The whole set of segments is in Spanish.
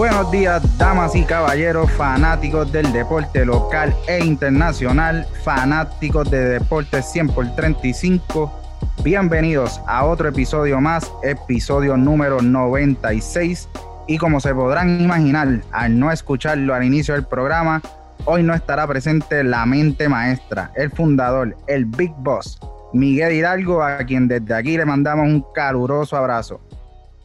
Buenos días, damas y caballeros, fanáticos del deporte local e internacional, fanáticos de deporte 100 por 35. Bienvenidos a otro episodio más, episodio número 96. Y como se podrán imaginar, al no escucharlo al inicio del programa, hoy no estará presente la mente maestra, el fundador, el Big Boss, Miguel Hidalgo, a quien desde aquí le mandamos un caluroso abrazo.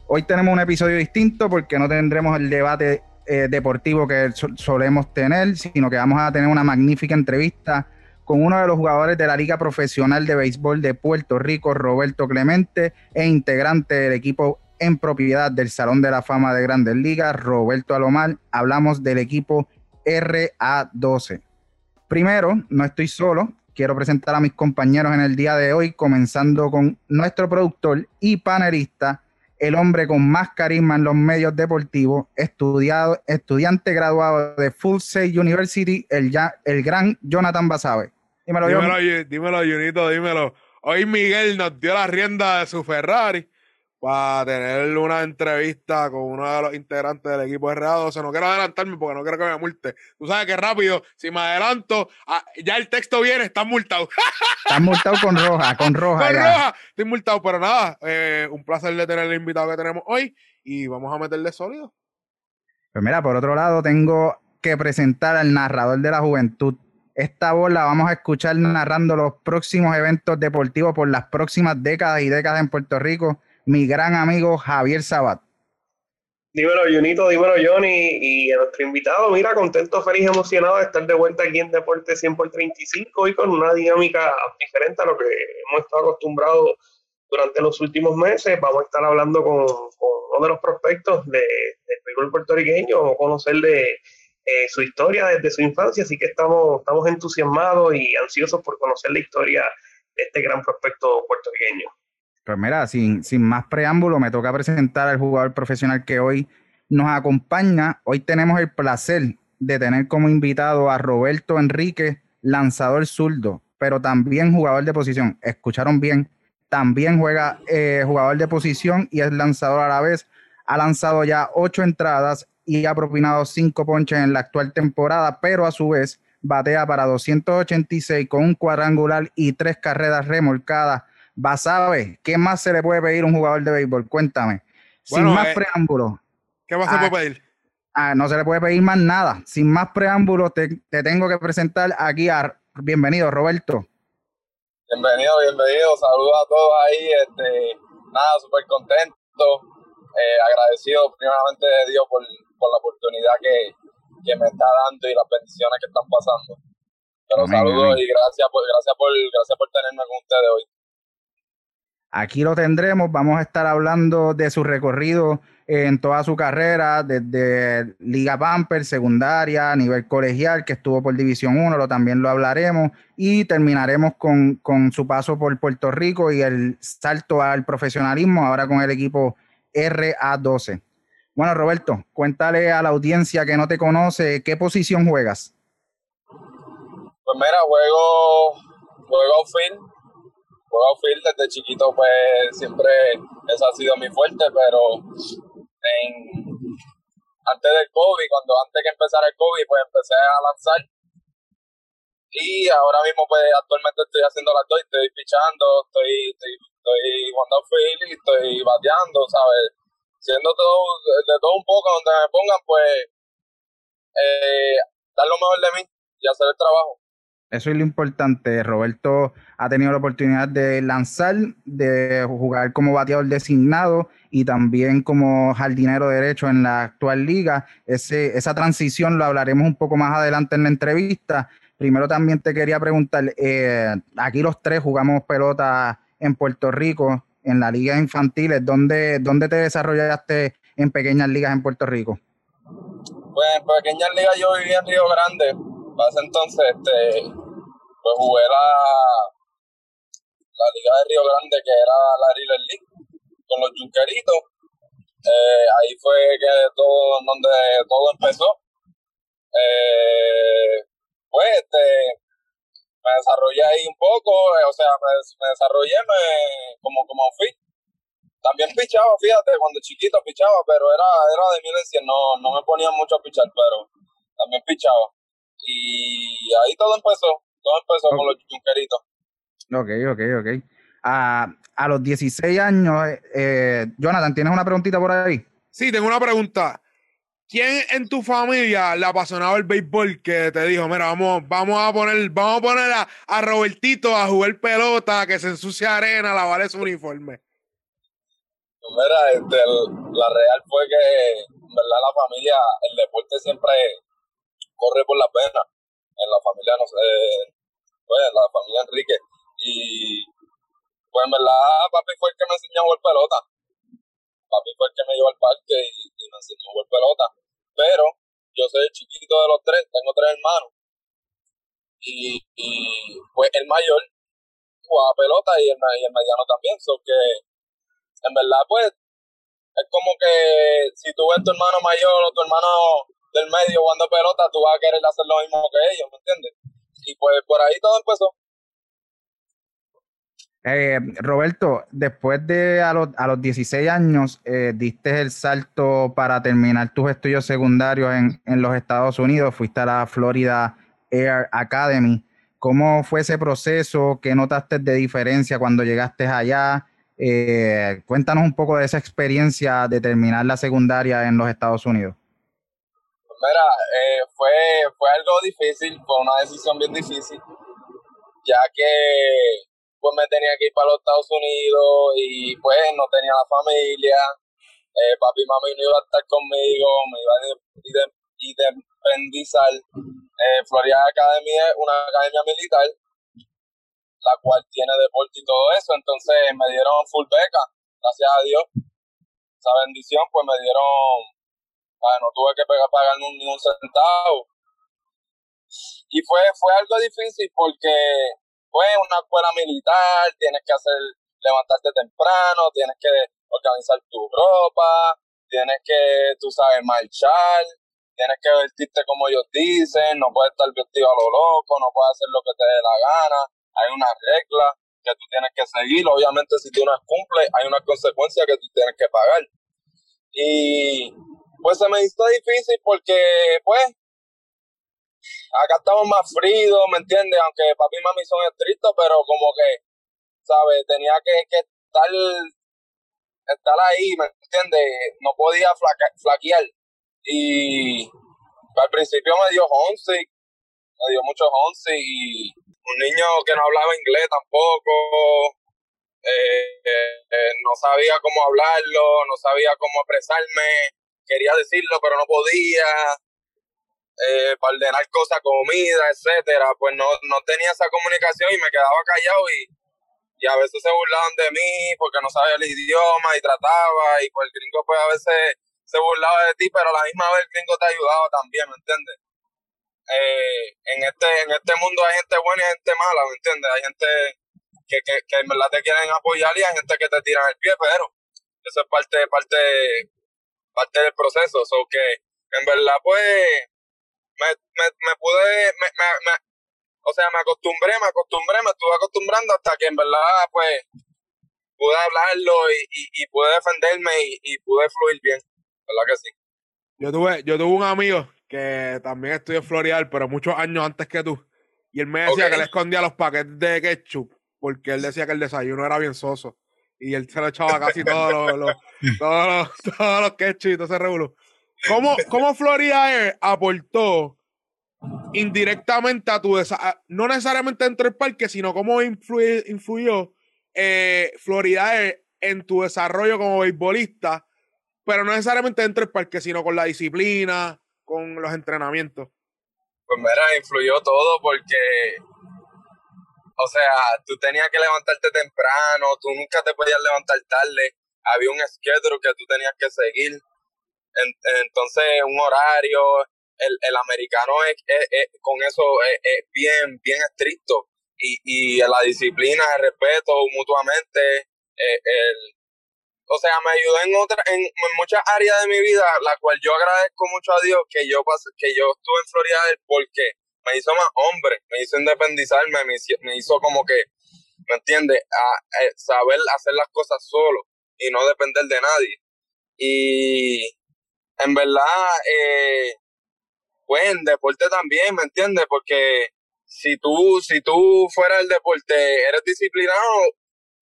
Hoy tenemos un episodio distinto porque no tendremos el debate eh, deportivo que solemos tener, sino que vamos a tener una magnífica entrevista con uno de los jugadores de la Liga Profesional de Béisbol de Puerto Rico, Roberto Clemente, e integrante del equipo en propiedad del Salón de la Fama de Grandes Ligas, Roberto Alomar. Hablamos del equipo RA12. Primero, no estoy solo, quiero presentar a mis compañeros en el día de hoy, comenzando con nuestro productor y panelista, el hombre con más carisma en los medios deportivos, estudiado, estudiante graduado de Full Sail University, el, ya, el gran Jonathan Basabe. Dímelo, dímelo, dímelo, Junito, dímelo. Hoy Miguel nos dio la rienda de su Ferrari para tener una entrevista con uno de los integrantes del equipo de R12. No quiero adelantarme porque no quiero que me multe. Tú sabes que rápido, si me adelanto, ah, ya el texto viene, estás multado. Estás multado con roja, con roja. Con roja, estoy multado, pero nada, eh, un placer de tener el invitado que tenemos hoy y vamos a meterle sólido. Pues mira, por otro lado, tengo que presentar al narrador de la juventud. Esta voz la vamos a escuchar narrando los próximos eventos deportivos por las próximas décadas y décadas en Puerto Rico mi gran amigo Javier Sabat. Dímelo, Junito, dímelo, Johnny, y a nuestro invitado, mira, contento, feliz, emocionado de estar de vuelta aquí en Deporte 100 por 35 y con una dinámica diferente a lo que hemos estado acostumbrados durante los últimos meses. Vamos a estar hablando con, uno de los prospectos de, del fútbol puertorriqueño, vamos eh, su historia desde su infancia, así que estamos, estamos entusiasmados y ansiosos por conocer la historia de este gran prospecto puertorriqueño. Pues mira, sin, sin más preámbulo, me toca presentar al jugador profesional que hoy nos acompaña. Hoy tenemos el placer de tener como invitado a Roberto Enrique, lanzador zurdo, pero también jugador de posición. Escucharon bien, también juega eh, jugador de posición y es lanzador a la vez. Ha lanzado ya ocho entradas y ha propinado cinco ponches en la actual temporada, pero a su vez batea para 286 con un cuadrangular y tres carreras remolcadas Basabe, ¿qué más se le puede pedir a un jugador de béisbol? Cuéntame. Sin más eh, preámbulos. ¿Qué más se puede pedir? Ah, no se le puede pedir más nada. Sin más preámbulos, te, tengo que presentar aquí a. Bienvenido, Roberto. Bienvenido, bienvenido. Saludos a todos ahí. Este, nada, súper contento. Eh, agradecido primeramente de Dios por, la oportunidad que, me está dando y las bendiciones que están pasando. Pero saludos y gracias por, gracias por, gracias por tenerme con ustedes hoy. Aquí lo tendremos, vamos a estar hablando de su recorrido en toda su carrera, desde Liga Pamper, secundaria, a nivel colegial, que estuvo por División 1, lo, también lo hablaremos, y terminaremos con, su paso por Puerto Rico y el salto al profesionalismo, ahora con el equipo RA12. Bueno, Roberto, cuéntale a la audiencia que no te conoce, ¿qué posición juegas? Pues mira, juego, juego outfield, juego outfield desde chiquito, pues siempre eso ha sido mi fuerte, pero en, antes del COVID, cuando antes que empezara el COVID, pues empecé a lanzar. Y ahora mismo, pues actualmente estoy haciendo las dos, estoy pichando, estoy, estoy, estoy jugando outfield y estoy bateando, ¿sabes? Siendo todo, de todo un poco donde me pongan, pues, eh, dar lo mejor de mí y hacer el trabajo. Eso es lo importante. Roberto ha tenido la oportunidad de lanzar, de jugar como bateador designado y también como jardinero derecho en la actual liga. Ese, esa transición lo hablaremos un poco más adelante en la entrevista. Primero también te quería preguntar, eh, aquí los tres jugamos pelota en Puerto Rico, en la liga infantiles. ¿Dónde, ¿Dónde te desarrollaste en pequeñas ligas en Puerto Rico? Pues en pequeñas ligas yo vivía en Río Grande, para entonces, este, pues jugué la, la Liga de Río Grande, que era la River League, con los Junqueritos. Eh, ahí fue que todo, donde todo empezó. Eh, pues, este, me desarrollé ahí un poco, eh, o sea, me, desarrollé me, como, como fui. también pichaba, fíjate, cuando chiquito pichaba, pero era, era de mil en no, no me ponía mucho a pichar, pero también pichaba. Y ahí todo empezó, todo empezó con los chunqueritos. Ok, ok, ok. A, a los 16 años, eh, Jonathan, ¿tienes una preguntita por ahí? Sí, tengo una pregunta. ¿Quién en tu familia le apasionaba el béisbol que te dijo, mira, vamos, vamos a poner, vamos a poner a, Robertito a jugar pelota, que se ensucia arena, lavar su uniforme? Pues mira, este, la real fue que, en verdad, la familia, el deporte siempre corre por la pena. En la familia, no sé, pues, la familia Enrique. Y, pues, en verdad, papi fue el que me enseñó a jugar pelota papi fue el que me llevó al parque y, me enseñó a jugar pelota. Pero yo soy el chiquito de los tres, tengo tres hermanos. Y, y pues el mayor jugaba pelota y el, el mediano también. So que en verdad, pues, es como que si tú ves tu hermano mayor o tu hermano del medio jugando pelota, tú vas a querer hacer lo mismo que ellos, ¿me entiendes? Y pues por ahí todo empezó. Eh, Roberto, después de a los, a los 16 años, eh, diste el salto para terminar tus estudios secundarios en, en, los Estados Unidos, fuiste a la Florida Air Academy. ¿Cómo fue ese proceso? ¿Qué notaste de diferencia cuando llegaste allá? Eh, cuéntanos un poco de esa experiencia de terminar la secundaria en los Estados Unidos. Mira, eh, fue, fue algo difícil, fue una decisión bien difícil, ya que pues me tenía que ir para los Estados Unidos y pues no tenía la familia, eh, papi y mami no iban a estar conmigo, me iban a independizar. Eh, Florida Academy es una academia militar, la cual tiene deporte y todo eso, entonces me dieron full beca, gracias a Dios. Esa bendición, pues me dieron, no tuve que pagar ni un centavo. Y fue, fue algo difícil porque pues una escuela militar, tienes que hacer, levantarte temprano, tienes que organizar tu ropa, tienes que, tú sabes, marchar, tienes que vestirte como ellos dicen, no puedes estar vestido a lo loco, no puedes hacer lo que te dé la gana, hay una regla que tú tienes que seguir, obviamente si tú no cumples, hay una consecuencia que tú tienes que pagar. Y pues se me hizo difícil porque, pues, acá estamos más fríos, ¿me entiendes? Aunque papi y mami son estrictos, pero como que, ¿sabes? Tenía que, que estar, estar ahí, ¿me entiendes? No podía flaquear. Y al principio me dio homesick, me dio mucho homesick y un niño que no hablaba inglés tampoco, eh, eh, no sabía cómo hablarlo, no sabía cómo expresarme, quería decirlo pero no podía, eh, para ordenar cosas, comida, etcétera, pues no, no tenía esa comunicación y me quedaba callado y, y a veces se burlaban de mí porque no sabía el idioma y trataba y pues el gringo pues a veces se burlaba de ti, pero a la misma vez el gringo te ayudaba también, ¿me entiendes? Eh, en este en este mundo hay gente buena y gente mala, ¿me entiendes? Hay gente que, que, que en verdad te quieren apoyar y hay gente que te tiran el pie, pero eso es parte parte parte del proceso, so que en verdad pues me, me, me pude, me, me, o sea, me acostumbré, me acostumbré, me estuve acostumbrando hasta que en verdad, pues, pude hablarlo y, y, y pude defenderme y, y, pude fluir bien, ¿verdad que sí? Yo tuve, yo tuve un amigo que también estudió Florida, pero muchos años antes que tú, y él me decía que le escondía los paquetes de ketchup, porque él decía que el desayuno era bien soso, y él se lo echaba casi todos los, los, todos los, todos los ketchup todo ese revuelo. ¿Cómo, cómo Florida Air aportó indirectamente a tu desarrollo? No necesariamente dentro del parque, sino cómo influyó eh, Florida Air en tu desarrollo como beisbolista, pero no necesariamente dentro del parque, sino con la disciplina, con los entrenamientos. Pues mira, influyó todo porque, o sea, tú tenías que levantarte temprano, tú nunca te podías levantar tarde, había un schedule que tú tenías que seguir entonces, un horario, el, el americano es, con eso es, bien, bien estricto. Y, y la disciplina, el respeto mutuamente, eh, el, o sea, me ayudó en, otra, en, muchas áreas de mi vida, la cual yo agradezco mucho a Dios que yo, que yo estuve en Florida porque me hizo más hombre, me hizo independizarme, me hizo, me hizo como que, ¿me entiendes? A, saber hacer las cosas solo. Y no depender de nadie. Y en verdad, eh, pues en deporte también, ¿me entiendes? Porque si tú, si tú fuera el deporte, eres disciplinado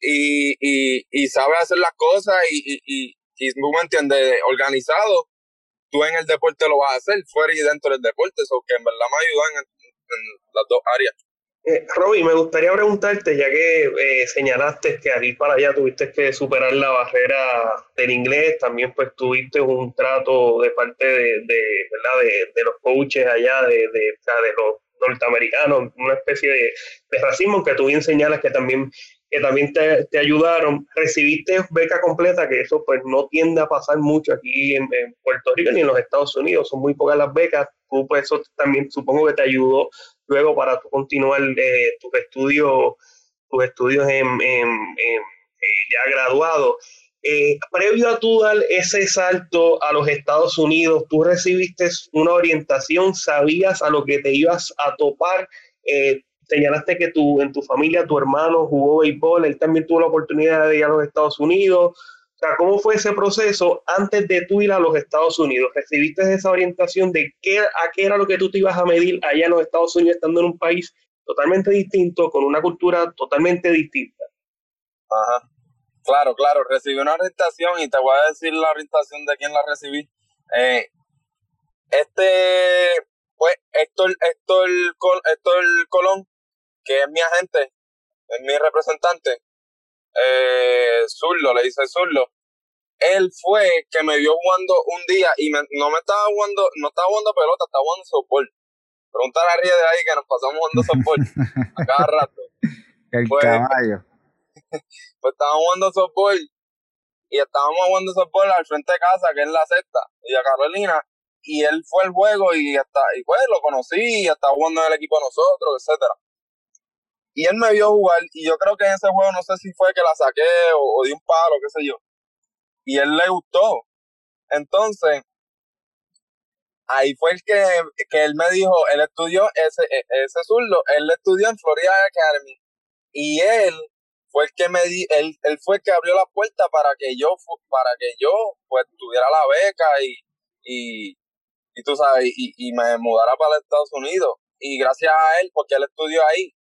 y, y, y sabes hacer las cosas y, y, y, tú me entiendes, organizado, tú en el deporte lo vas a hacer, fuera y dentro del deporte, eso que en verdad me ayudan en, las dos áreas. Eh, Robbie, me gustaría preguntarte, ya que eh, señalaste que ir para allá tuviste que superar la barrera del inglés, también pues tuviste un trato de parte de, de ¿verdad? De, de, los coaches allá, de, de, de los norteamericanos, una especie de, racismo que tú bien señalas que también que también te, te, ayudaron. Recibiste beca completa, que eso pues no tiende a pasar mucho aquí en, Puerto Rico ni en los Estados Unidos, son muy pocas las becas. Tú pues eso también supongo que te ayudó luego para continuar eh, tus estudios, tus estudios en, eh, ya graduado. Eh, previo a tú dar ese salto a los Estados Unidos, tú recibiste una orientación, sabías a lo que te ibas a topar. Señalaste que tu, en tu familia tu hermano jugó béisbol, él también tuvo la oportunidad de ir a los Estados Unidos. O sea, ¿cómo fue ese proceso antes de tú ir a los Estados Unidos? ¿Recibiste esa orientación de qué, a qué era lo que tú te ibas a medir allá en los Estados Unidos, estando en un país totalmente distinto, con una cultura totalmente distinta? Ajá. Claro, claro, recibí una orientación y te voy a decir la orientación de quién la recibí. Eh, este, pues, Héctor, Héctor, Héctor Colón, que es mi agente, es mi representante, eh, Zurlo, le dice Zurlo, él fue que me vio jugando un día y no me estaba jugando, no estaba jugando pelota, estaba jugando softball. Pregúntale a Ríe de ahí que nos pasamos jugando softball a cada rato. El pues, caballo. pues estábamos jugando softball y estábamos jugando softball al frente de casa, que es la sexta, y a Carolina, y él fue el juego y hasta, y pues lo conocí, y estaba jugando en el equipo de nosotros, etcétera. Y él me vio jugar, y yo creo que en ese juego no sé si fue que la saqué o, di un palo, qué sé yo. Y él le gustó. Entonces, ahí fue el que, que él me dijo, él estudió ese, e, ese zurdo, él estudió en Florida Academy. Y él fue el que me di, él, él fue el que abrió la puerta para que yo, para que yo, pues, tuviera la beca y, y, y tú sabes, y, y me mudara para Estados Unidos. Y gracias a él, porque él estudió ahí,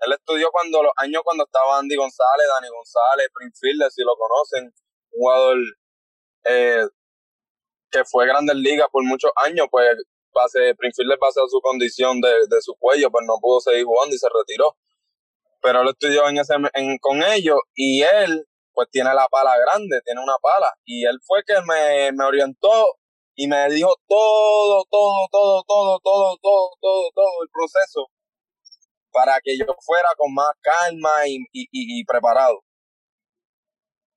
él estudió cuando los años cuando estaba Andy González, Dani González, Prince Fielder, si lo conocen, un jugador eh, que fue Grandes Ligas por muchos años, pues Fielder, base a su condición de, de su cuello, pues no pudo seguir jugando y se retiró. Pero él estudió en ese, con ellos y él pues tiene la pala grande, tiene una pala. Y él fue que me, me orientó y me dijo todo, todo, todo, todo, todo, todo, todo, todo el proceso para que yo fuera con más calma y, y, preparado.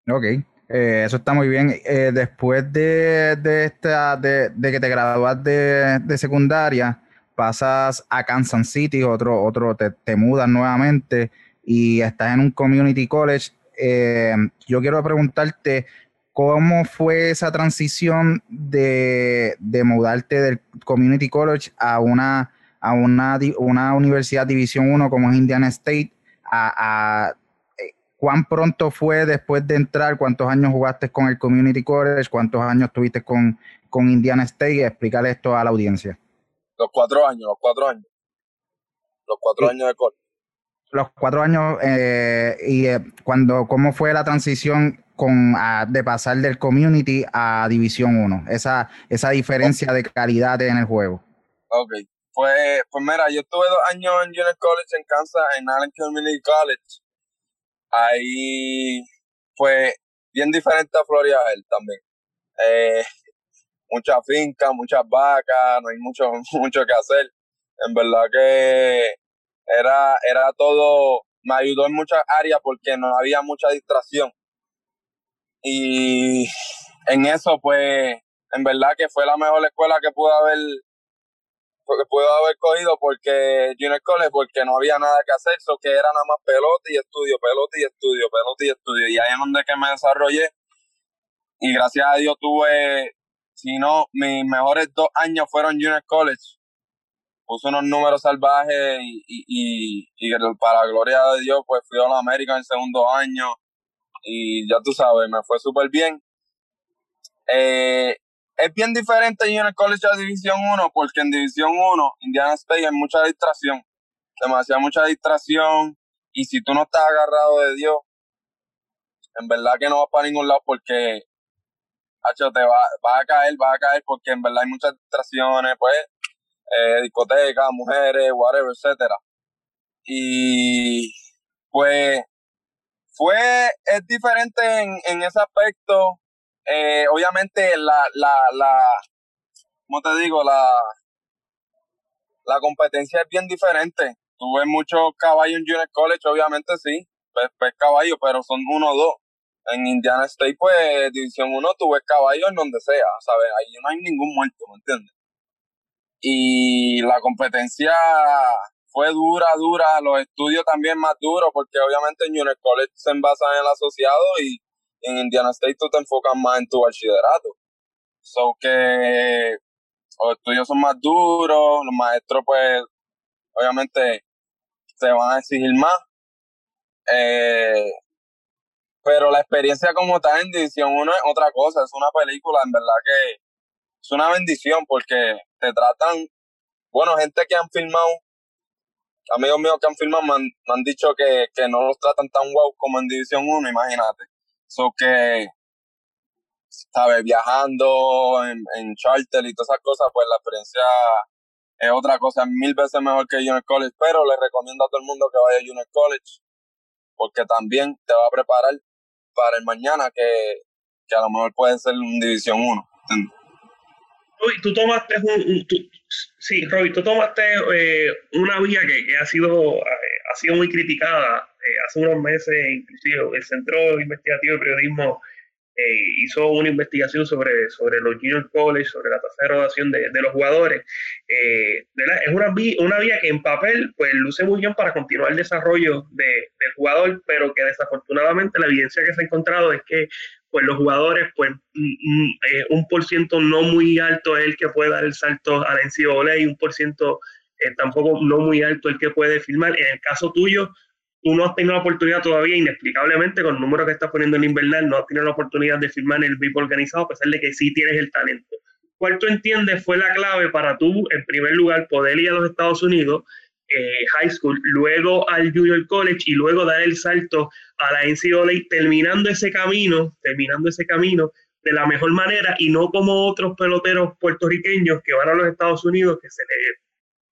Ok, eh, eso está muy bien. Eh, después de, de, esta, de, de, que te gradúas de, de, secundaria, pasas a Kansas City, otro, otro te, te mudas nuevamente y estás en un community college. Eh, yo quiero preguntarte cómo fue esa transición de, de mudarte del community college a una a una, una universidad División 1 como es Indiana State, a, eh, ¿cuán pronto fue después de entrar? ¿Cuántos años jugaste con el Community College? ¿Cuántos años tuviste con, con Indiana State? Explícale esto a la audiencia. Los cuatro años, los cuatro años. Los cuatro años de college. Los cuatro años, eh, y eh, cuando, ¿cómo fue la transición con, de pasar del community a División 1? Esa, esa diferencia de calidad en el juego. Ok, pues, pues mira, yo estuve dos años en Junior College en Kansas, en Allen Community College. Ahí, fue bien diferente a Florida él también. Eh, mucha finca, muchas vacas, no hay mucho, mucho que hacer. En verdad que era, era todo, me ayudó en muchas áreas porque no había mucha distracción. Y en eso, pues, en verdad que fue la mejor escuela que pude haber puedo haber cogido porque Junior College porque no había nada que hacer, eso que era nada más pelota y estudio, pelota y estudio, pelota y estudio. Y ahí es donde que me desarrollé. Y gracias a Dios tuve, si no, mis mejores dos años fueron Junior College. Puse unos números salvajes y, y, y, para la gloria de Dios, pues fui a la América en el segundo año. y ya tú sabes, me fue súper bien. Eh, es bien diferente el College a División 1 porque en División 1, Indiana State, hay mucha distracción, demasiada mucha distracción y si tú no estás agarrado de Dios, en verdad que no vas para ningún lado porque Hacho, te va, a caer, va a caer porque en verdad hay muchas distracciones, pues, eh, discotecas, mujeres, whatever, etcétera. Y pues fue, es diferente en, en ese aspecto. Eh, obviamente la, la, la, ¿cómo te digo? La, la competencia es bien diferente. Tuve muchos caballos en Junior College, obviamente sí, pues, pues caballos, pero son uno o dos en Indiana State, pues, División 1, tú ves caballos en donde sea, ¿sabes? Ahí no hay ningún muerto, ¿me entiendes? Y la competencia fue dura, dura, los estudios también más duros, porque obviamente en Junior College se envasan en el asociado y en Indiana State tú te enfocas más en tu bachillerato. So que los estudios son más duros, los maestros pues obviamente se van a exigir más. Eh, pero la experiencia como tal en División 1 es otra cosa, es una película, en verdad que es una bendición porque te tratan, bueno, gente que han filmado, amigos míos que han filmado me han, dicho que, no los tratan tan wow como en División 1, imagínate. So que, sabes, viajando en, en charter y todas esas cosas, pues la experiencia es otra cosa, mil veces mejor que Junior College, pero le recomiendo a todo el mundo que vaya a Junior College, porque también te va a preparar para el mañana que, a lo mejor puede ser un División 1. tú tomaste un, sí, Roy, tú tomaste eh, una vía que, ha sido eh, ha sido muy criticada eh, hace unos meses, inclusive el Centro Investigativo de Periodismo eh, hizo una investigación sobre, sobre los junior college, sobre la tasa de graduación de, de los jugadores. Eh, es una, una vía que en papel pues luce muy bien para continuar el desarrollo de, del jugador, pero que desafortunadamente la evidencia que se ha encontrado es que pues los jugadores, pues mm, mm, eh, un por ciento no muy alto es el que puede dar el salto a la NCAA y un por ciento tampoco no muy alto el que puede firmar. En el caso tuyo, tú no has tenido la oportunidad todavía, inexplicablemente, con el número que estás poniendo en invernal, no has tenido la oportunidad de firmar en el VIP organizado, a pesar de que sí tienes el talento. ¿Cuál tú entiendes fue la clave para tú, en primer lugar, poder ir a los Estados Unidos, eh, high school, luego al junior college y luego dar el salto a la NCAA, terminando ese camino, terminando ese camino de la mejor manera y no como otros peloteros puertorriqueños que van a los Estados Unidos, que se les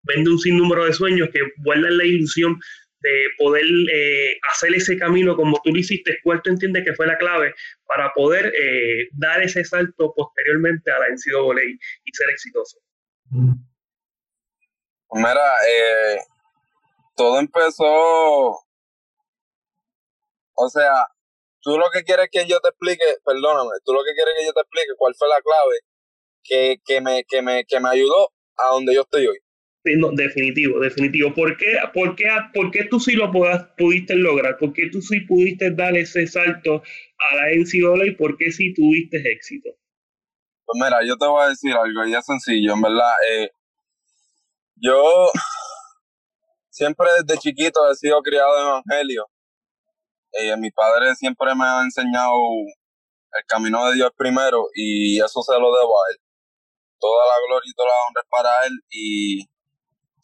vende un sinnúmero de sueños, que vuelven la ilusión de poder eh, hacer ese camino como tú lo hiciste, ¿cuál tú entiendes que fue la clave para poder eh, dar ese salto posteriormente a la NCAA y ser exitoso? Mira, eh, todo empezó, o sea, tú lo que quieres que yo te explique, perdóname, tú lo que quieres que yo te explique cuál fue la clave que, que, me, que, me, que me ayudó a donde yo estoy hoy definitivo, definitivo. ¿Por qué, por, qué, ¿Por qué tú sí lo pudiste lograr? ¿Por qué tú sí pudiste dar ese salto a la NCAA y por qué sí tuviste éxito? Pues mira, yo te voy a decir algo, y es sencillo, en verdad. Eh, yo siempre desde chiquito he sido criado en evangelio. Eh, mi padre siempre me ha enseñado el camino de Dios primero y eso se lo debo a él. Toda la gloria y toda la honra es para él y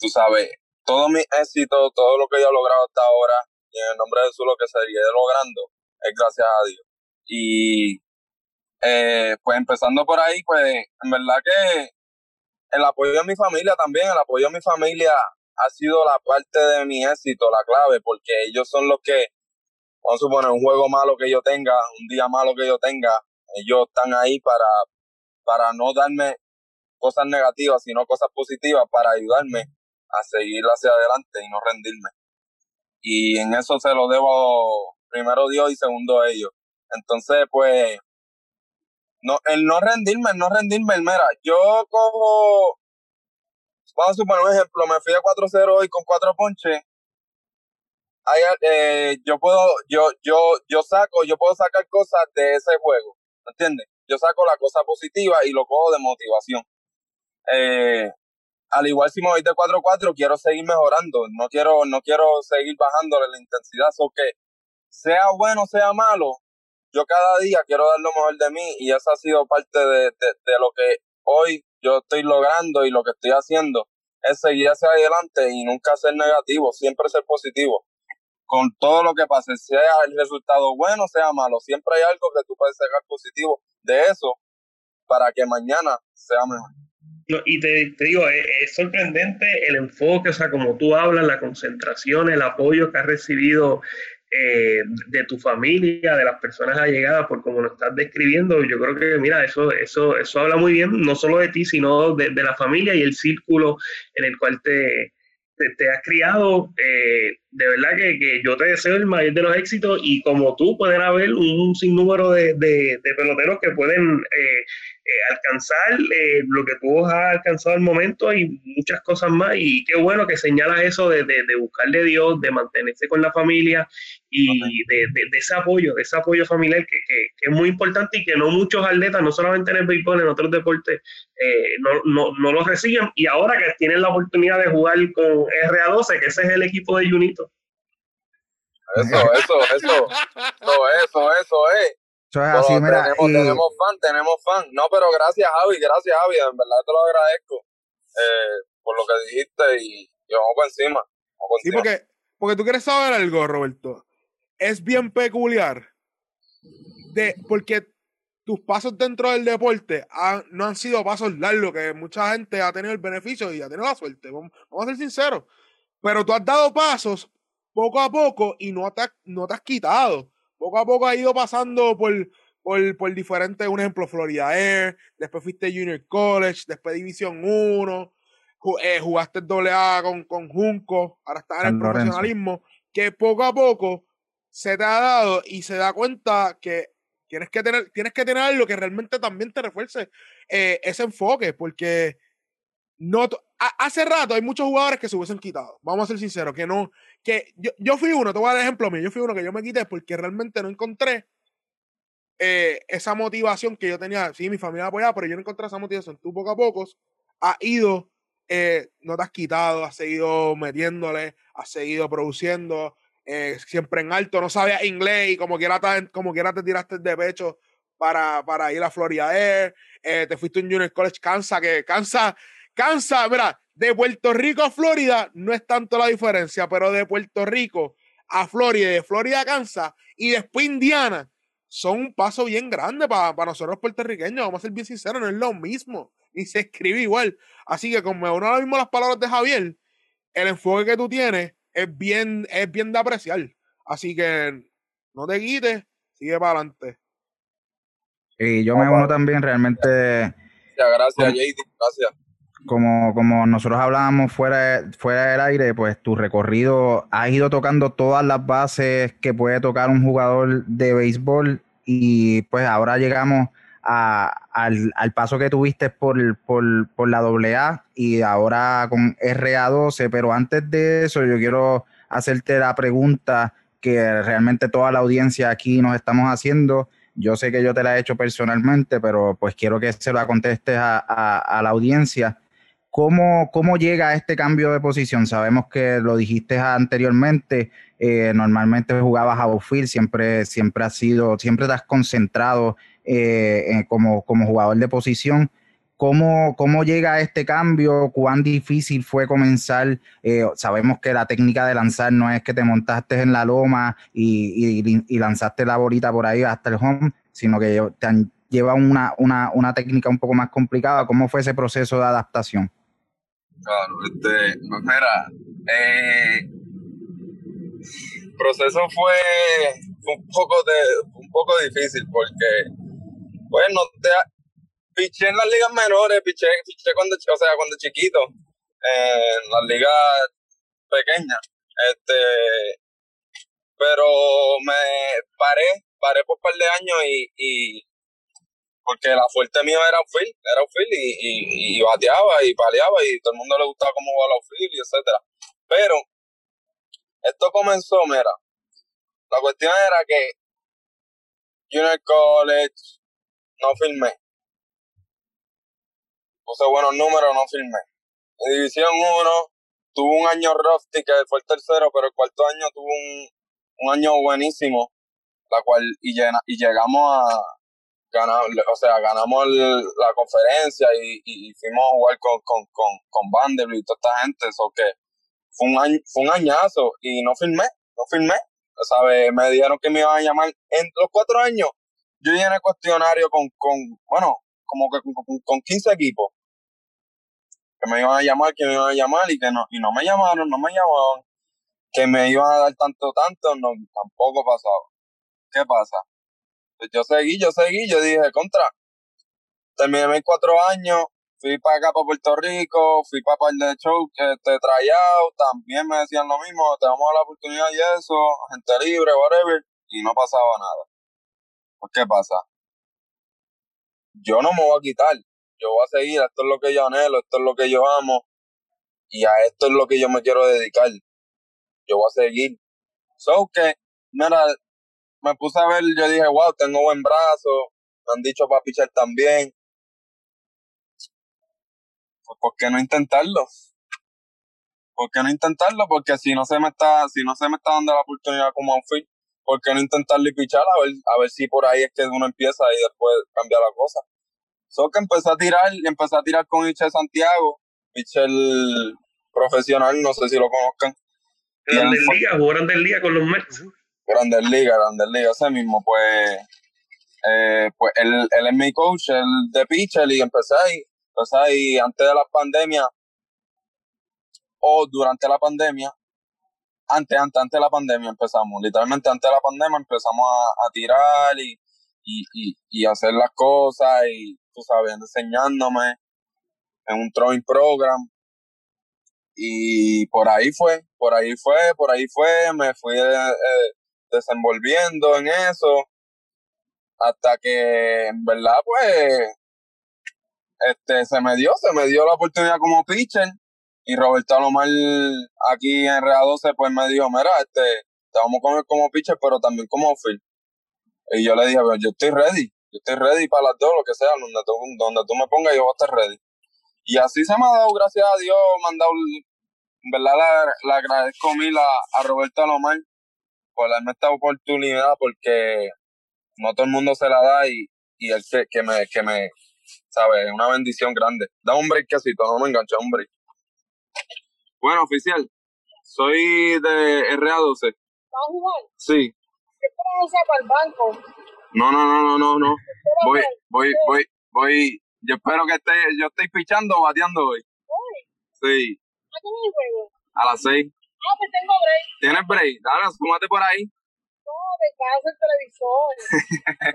tú sabes, todo mi éxito, todo lo que yo he logrado hasta ahora, y en el nombre de Jesús lo que seguiré logrando, es gracias a Dios. Y eh, pues empezando por ahí, pues en verdad que el apoyo de mi familia también, el apoyo de mi familia ha sido la parte de mi éxito, la clave, porque ellos son los que, vamos a suponer, un juego malo que yo tenga, un día malo que yo tenga, ellos están ahí para, para no darme cosas negativas, sino cosas positivas para ayudarme a seguir hacia adelante y no rendirme. Y en eso se lo debo primero Dios y segundo ellos. Entonces, pues, no, el no rendirme, el no rendirme, mira, yo cojo, vamos a suponer un ejemplo, me fui a 4-0 hoy con cuatro ponches, eh, yo puedo, yo, yo, yo saco, yo puedo sacar cosas de ese juego, ¿entiendes? Yo saco la cosa positiva y lo cojo de motivación. Eh, al igual si me voy de 4-4, quiero seguir mejorando. No quiero, no quiero seguir bajándole la intensidad. O que sea bueno, sea malo, yo cada día quiero dar lo mejor de mí y esa ha sido parte de, de, lo que hoy yo estoy logrando y lo que estoy haciendo es seguir hacia adelante y nunca ser negativo, siempre ser positivo. Con todo lo que pase, sea el resultado bueno, sea malo, siempre hay algo que tú puedes sacar positivo de eso para que mañana sea mejor y te, digo, es, sorprendente el enfoque, o sea, como tú hablas, la concentración, el apoyo que has recibido eh, de tu familia, de las personas allegadas, por como lo estás describiendo. Yo creo que, mira, eso, eso, eso habla muy bien, no solo de ti, sino de, la familia y el círculo en el cual te, te, has criado. Eh, de verdad que, yo te deseo el mayor de los éxitos y como tú pueden haber un sinnúmero de, de, peloteros que pueden eh, eh, alcanzar eh, lo que tú has alcanzado al momento y muchas cosas más. Y qué bueno que señalas eso de, de, de buscarle Dios, de mantenerse con la familia y de, de, ese apoyo, de ese apoyo familiar que, que, es muy importante y que no muchos atletas, no solamente en el béisbol, en otros deportes, no, no, no lo reciben. Y ahora que tienen la oportunidad de jugar con RA12, que ese es el equipo de Junito. Eso, eso, eso, eso, eso, eso, eh. Eso es así, mira. Tenemos, tenemos fan, tenemos fan. No, pero gracias, Javi, gracias, Javi. En verdad te lo agradezco eh, por lo que dijiste y, vamos por encima. sí, porque, porque tú quieres saber algo, Roberto. Es bien peculiar. De, porque tus pasos dentro del deporte no han sido pasos largos, que mucha gente ha tenido el beneficio y ha tenido la suerte. Vamos, a ser sinceros. Pero tú has dado pasos poco a poco y no te, no te has quitado poco a poco ha ido pasando por, por, por diferentes, un ejemplo, Florida Air, después fuiste Junior College, después División 1, eh, jugaste doble A con, con Junco, ahora estás en el profesionalismo, que poco a poco se te ha dado y se da cuenta que tienes que tener, tienes que tener algo que realmente también te refuerce eh, ese enfoque, porque no hace rato hay muchos jugadores que se hubiesen quitado. Vamos a ser sinceros, que no, que yo, yo fui uno, te voy a dar el ejemplo mío, yo fui uno que yo me quité porque realmente no encontré eh, esa motivación que yo tenía. Sí, mi familia apoyaba, pero yo no encontré esa motivación. Tú poco a poco has ido, eh, no te has quitado, has seguido metiéndole, has seguido produciendo, eh, siempre en alto, no sabías inglés y como quiera, como quiera te tiraste de pecho para, para ir a Florida Air, te fuiste a un Junior College Kansas, que Kansas, Kansas, mira, de Puerto Rico a Florida no es tanto la diferencia, pero de Puerto Rico a Florida, de Florida a Kansas y después Indiana, son un paso bien grande para, para nosotros puertorriqueños. Vamos a ser bien sinceros, no es lo mismo, ni se escribe igual. Así que, como uno ahora mismo las palabras de Javier, el enfoque que tú tienes es bien, es bien de apreciar. Así que no te quites, sigue para adelante. Y yo me uno también realmente. Gracias, JD, gracias como, como nosotros hablábamos fuera, fuera del aire, pues tu recorrido has ido tocando todas las bases que puede tocar un jugador de béisbol y pues ahora llegamos al, paso que tuviste por, por, por la AA y ahora con RA12, pero antes de eso yo quiero hacerte la pregunta que realmente toda la audiencia aquí nos estamos haciendo. Yo sé que yo te la he hecho personalmente, pero pues quiero que se la contestes a, a la audiencia. ¿Cómo, ¿Cómo llega este cambio de posición? Sabemos que lo dijiste anteriormente, eh, normalmente jugabas a outfield, siempre, siempre has sido, siempre te has concentrado eh, como, como jugador de posición. ¿Cómo, ¿Cómo llega este cambio? ¿Cuán difícil fue comenzar? Eh, sabemos que la técnica de lanzar no es que te montaste en la loma y, lanzaste la bolita por ahí hasta el home, sino que te lleva una, una, una técnica un poco más complicada. ¿Cómo fue ese proceso de adaptación? Claro, este, mira, eh, el proceso fue, un poco de, un poco difícil porque, bueno, te, piché en las ligas menores, piché, piché cuando, o sea, cuando chiquito, en las ligas pequeñas, este, pero me paré, paré por un par de años y porque la fuerte mía era un field, era un field y, y, bateaba y paleaba y todo el mundo le gustaba cómo jugaba los field y etcétera. Pero esto comenzó, mira, la cuestión era que Junior College no filmé. Puse buenos números, no filmé. En División 1 tuvo un año rusty que fue el tercero, pero el cuarto año tuvo un, un año buenísimo la cual, y, llena, y llegamos a ganar, o sea, ganamos la conferencia y, y, fuimos a jugar con, con, con, con Vanderbilt y toda esta gente, eso que fue un año, fue un añazo y no firmé, no firmé, ¿sabes? Me dijeron que me iban a llamar en los cuatro años, yo llené el cuestionario con, con bueno, como que con, con 15 equipos que me iban a llamar, que me iban a llamar y que no, y no me llamaron, no me llamaban, que me iban a dar tanto, tanto, no, tampoco pasaba. ¿Qué pasa? Pues yo seguí, yo seguí, yo dije, contra, terminé mis cuatro años, fui para acá, para Puerto Rico, fui para par de show, este, tryout, también me decían lo mismo, te vamos a la oportunidad y eso, gente libre, whatever, y no pasaba nada. Pues, ¿qué pasa? Yo no me voy a quitar, yo voy a seguir, esto es lo que yo anhelo, esto es lo que yo amo, y a esto es lo que yo me quiero dedicar. Yo voy a seguir. So que, mira, me puse a ver, yo dije, wow, tengo buen brazo, me han dicho para pichar también. Pues, ¿por qué no intentarlo? ¿Por qué no intentarlo? Porque si no se me está, si no se me está dando la oportunidad como outfield, ¿por qué no intentarlo y pichar? A ver, a ver si por ahí es que uno empieza y después cambia la cosa. So que empecé a tirar, empecé a tirar con Michel Santiago, Michel profesional, no sé si lo conozcan. Grandes Ligas, jugó Grandes Ligas con los Mets. Grandes Ligas, Grandes Ligas, ese mismo, pues, eh, pues él, él es mi coach, él de pitcher y empecé ahí, empecé ahí antes de la pandemia o durante la pandemia, antes, antes, antes de la pandemia empezamos, literalmente antes de la pandemia empezamos a, tirar y, y, y, hacer las cosas y tú sabes, enseñándome en un throwing program. Y por ahí fue, por ahí fue, por ahí fue, me fui eh, eh, desenvolviendo en eso, hasta que en verdad pues este se me dio, se me dio la oportunidad como pitcher y Roberto Alomar aquí en Real 12 pues me dijo, mira, este, te vamos a coger como pitcher pero también como field. Y yo le dije, yo estoy ready, yo estoy ready para las dos, lo que sea, donde tú, donde tú me pongas, yo voy a estar ready. Y así se me ha dado, gracias a Dios, me han dado, en verdad le, agradezco mil a, a Roberto Alomar por darme esta oportunidad, porque no todo el mundo se la da y, y el que, que me, que me, ¿sabes? Es una bendición grande. Da un breakcito, no me engancha, un break. Bueno, oficial, soy de RA12. ¿Vas a jugar? Sí. ¿Qué para el banco? No, no, no, no, no, no. Voy, voy, voy, voy. Yo espero que esté, yo estoy pichando o bateando hoy. ¿Hoy? Sí. ¿A qué el juego? A las seis. Ah, pues tengo break. ¿Tienes break? Dale, súmate por ahí. No, de casa el televisor.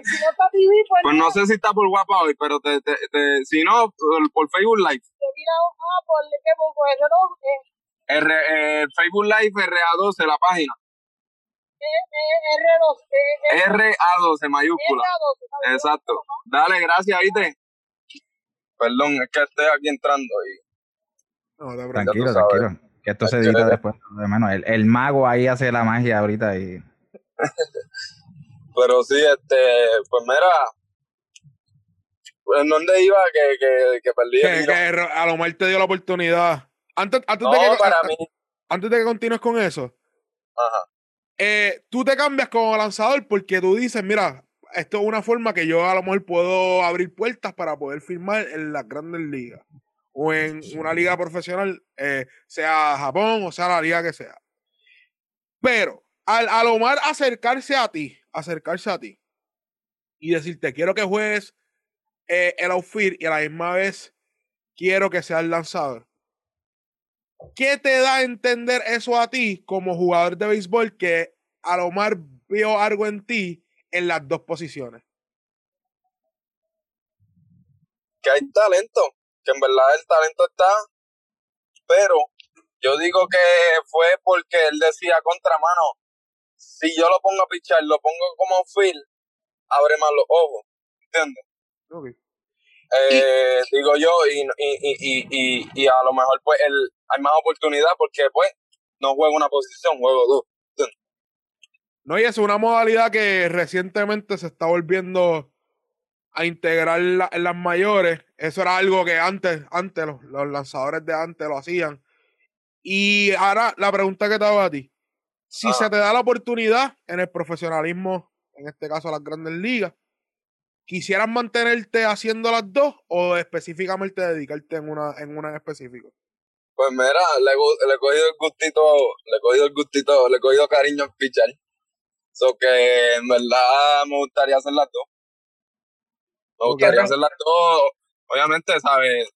si no está TV, pues. Pues no sé si está por guapa hoy, pero te, te, te, si no, por Facebook Live. Te mira, ah, por qué, por R2. Eh. R, eh, Facebook Live RA12, la página. R2. RA12 mayúscula. Exacto. Dale, gracias, ¿viste? Perdón, es que estoy aquí entrando y... tranquilo, tranquilo. Que esto se edita después. De menos. El, el, mago ahí hace la magia ahorita y... Pero sí, este, pues mira, ¿en dónde iba que, que, que perdí? Que, que a lo mejor te dio la oportunidad. Antes, antes, de que, para antes, mí. antes de que continúes con eso, Ajá eh, tú te cambias como lanzador porque tú dices, mira, esto es una forma que yo a lo mejor puedo abrir puertas para poder firmar en las grandes ligas o en una liga profesional, eh, sea Japón o sea la liga que sea. Pero al, Omar acercarse a ti, acercarse a ti y decirte, quiero que juegues eh, el outfield y a la misma vez quiero que seas lanzador. ¿Qué te da a entender eso a ti como jugador de béisbol que Alomar vio algo en ti en las dos posiciones? Que hay talento, que en verdad el talento está, pero yo digo que fue porque él decía contramano, si yo lo pongo a pichar, lo pongo como field, abre más los ojos, ¿entiendes? Eh, digo yo, y, y, y, y, a lo mejor pues el, hay más oportunidad porque pues no juego una posición, juego dos. No, y es una modalidad que recientemente se está volviendo a integrar en las mayores. Eso era algo que antes, antes los, los, lanzadores de antes lo hacían. Y ahora la pregunta que te hago a ti. Si se te da la oportunidad en el profesionalismo en este caso las grandes ligas, ¿quisieras mantenerte haciendo las dos o específicamente dedicarte en una en, una en específico? Pues mira, le, le he cogido el gustito, le he cogido el gustito, le he cogido cariño al pitcher. So que en verdad me gustaría hacer las dos. Me gustaría hacer las dos. Obviamente, ¿sabes?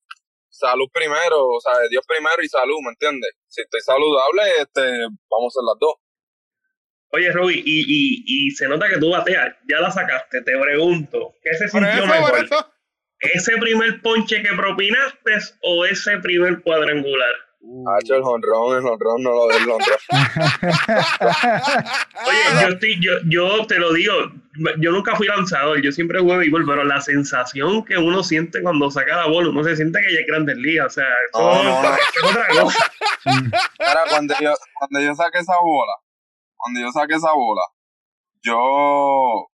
Salud primero, ¿sabes? Dios primero y salud, ¿me entiendes? Si estoy saludable, este, vamos a hacer las dos. Oye, Roby, y, y, y se nota que tú bateas, ya la sacaste, te pregunto, ¿qué se sintió eso, mejor? ¿Ese primer ponche que propinaste o ese primer cuadrangular? Hacho, el honrón, el honrón, no lo del honrón. Oye, yo, estoy, yo, yo te lo digo, yo nunca fui lanzador, yo siempre jugué béisbol, pero la sensación que uno siente cuando saca la bola, uno se siente que ya es grandes ligas, o sea, eso No, no, no. es otra cosa. Cuando yo, cuando yo saqué esa bola, cuando yo saqué esa bola, yo,